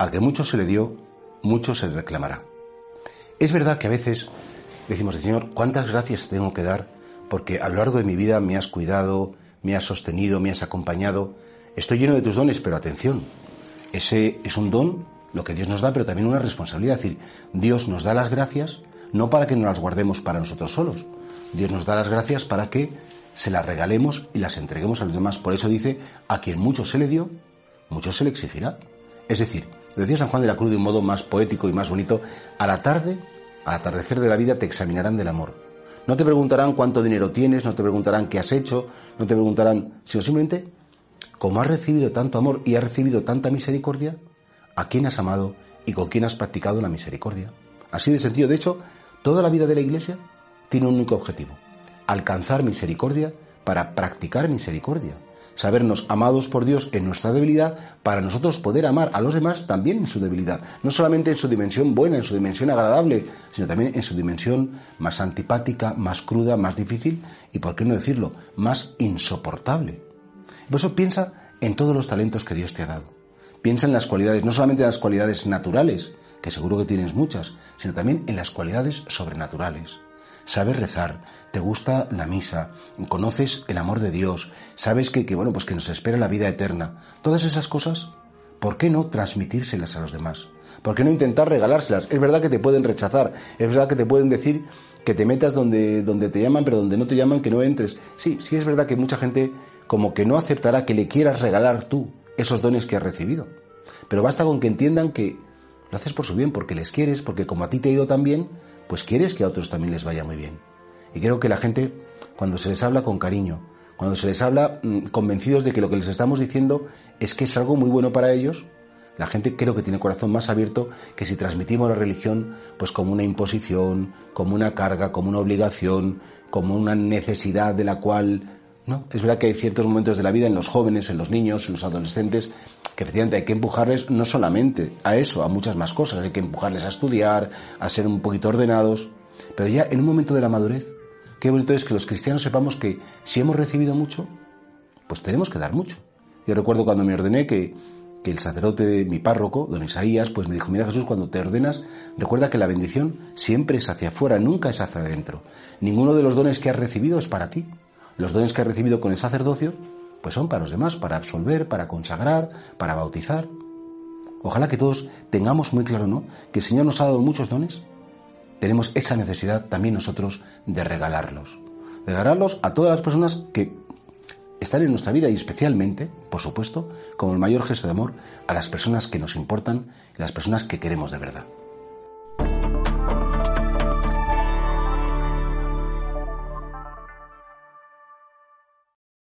Al que mucho se le dio, mucho se reclamará. Es verdad que a veces decimos, Señor, ¿cuántas gracias tengo que dar? Porque a lo largo de mi vida me has cuidado, me has sostenido, me has acompañado. Estoy lleno de tus dones, pero atención, ese es un don, lo que Dios nos da, pero también una responsabilidad. Es decir, Dios nos da las gracias no para que nos las guardemos para nosotros solos. Dios nos da las gracias para que se las regalemos y las entreguemos a los demás. Por eso dice, a quien mucho se le dio, mucho se le exigirá. Es decir, Decía San Juan de la Cruz de un modo más poético y más bonito, a la tarde, al atardecer de la vida te examinarán del amor. No te preguntarán cuánto dinero tienes, no te preguntarán qué has hecho, no te preguntarán, sino simplemente, como has recibido tanto amor y has recibido tanta misericordia, ¿a quién has amado y con quién has practicado la misericordia? Así de sentido. De hecho, toda la vida de la Iglesia tiene un único objetivo, alcanzar misericordia para practicar misericordia sabernos amados por Dios en nuestra debilidad para nosotros poder amar a los demás también en su debilidad, no solamente en su dimensión buena, en su dimensión agradable, sino también en su dimensión más antipática, más cruda, más difícil y, por qué no decirlo, más insoportable. Por eso piensa en todos los talentos que Dios te ha dado. Piensa en las cualidades, no solamente en las cualidades naturales, que seguro que tienes muchas, sino también en las cualidades sobrenaturales sabes rezar, te gusta la misa, conoces el amor de Dios, sabes que, bueno, pues que nos espera la vida eterna. Todas esas cosas, ¿por qué no transmitírselas a los demás? ¿Por qué no intentar regalárselas? Es verdad que te pueden rechazar, es verdad que te pueden decir que te metas donde, donde te llaman, pero donde no te llaman que no entres. Sí, sí es verdad que mucha gente como que no aceptará que le quieras regalar tú esos dones que has recibido. Pero basta con que entiendan que lo haces por su bien, porque les quieres, porque como a ti te ha ido tan bien, pues quieres que a otros también les vaya muy bien. Y creo que la gente, cuando se les habla con cariño, cuando se les habla mm, convencidos de que lo que les estamos diciendo es que es algo muy bueno para ellos, la gente creo que tiene corazón más abierto que si transmitimos la religión pues como una imposición, como una carga, como una obligación, como una necesidad de la cual no, es verdad que hay ciertos momentos de la vida en los jóvenes, en los niños, en los adolescentes, que efectivamente hay que empujarles no solamente a eso, a muchas más cosas, hay que empujarles a estudiar, a ser un poquito ordenados, pero ya en un momento de la madurez, qué bonito es que los cristianos sepamos que si hemos recibido mucho, pues tenemos que dar mucho. Yo recuerdo cuando me ordené que, que el sacerdote mi párroco, don Isaías, pues me dijo, mira Jesús, cuando te ordenas, recuerda que la bendición siempre es hacia afuera, nunca es hacia adentro. Ninguno de los dones que has recibido es para ti. Los dones que ha recibido con el sacerdocio, pues son para los demás, para absolver, para consagrar, para bautizar. Ojalá que todos tengamos muy claro, ¿no? Que el Señor nos ha dado muchos dones. Tenemos esa necesidad también nosotros de regalarlos. De regalarlos a todas las personas que están en nuestra vida y especialmente, por supuesto, como el mayor gesto de amor, a las personas que nos importan las personas que queremos de verdad.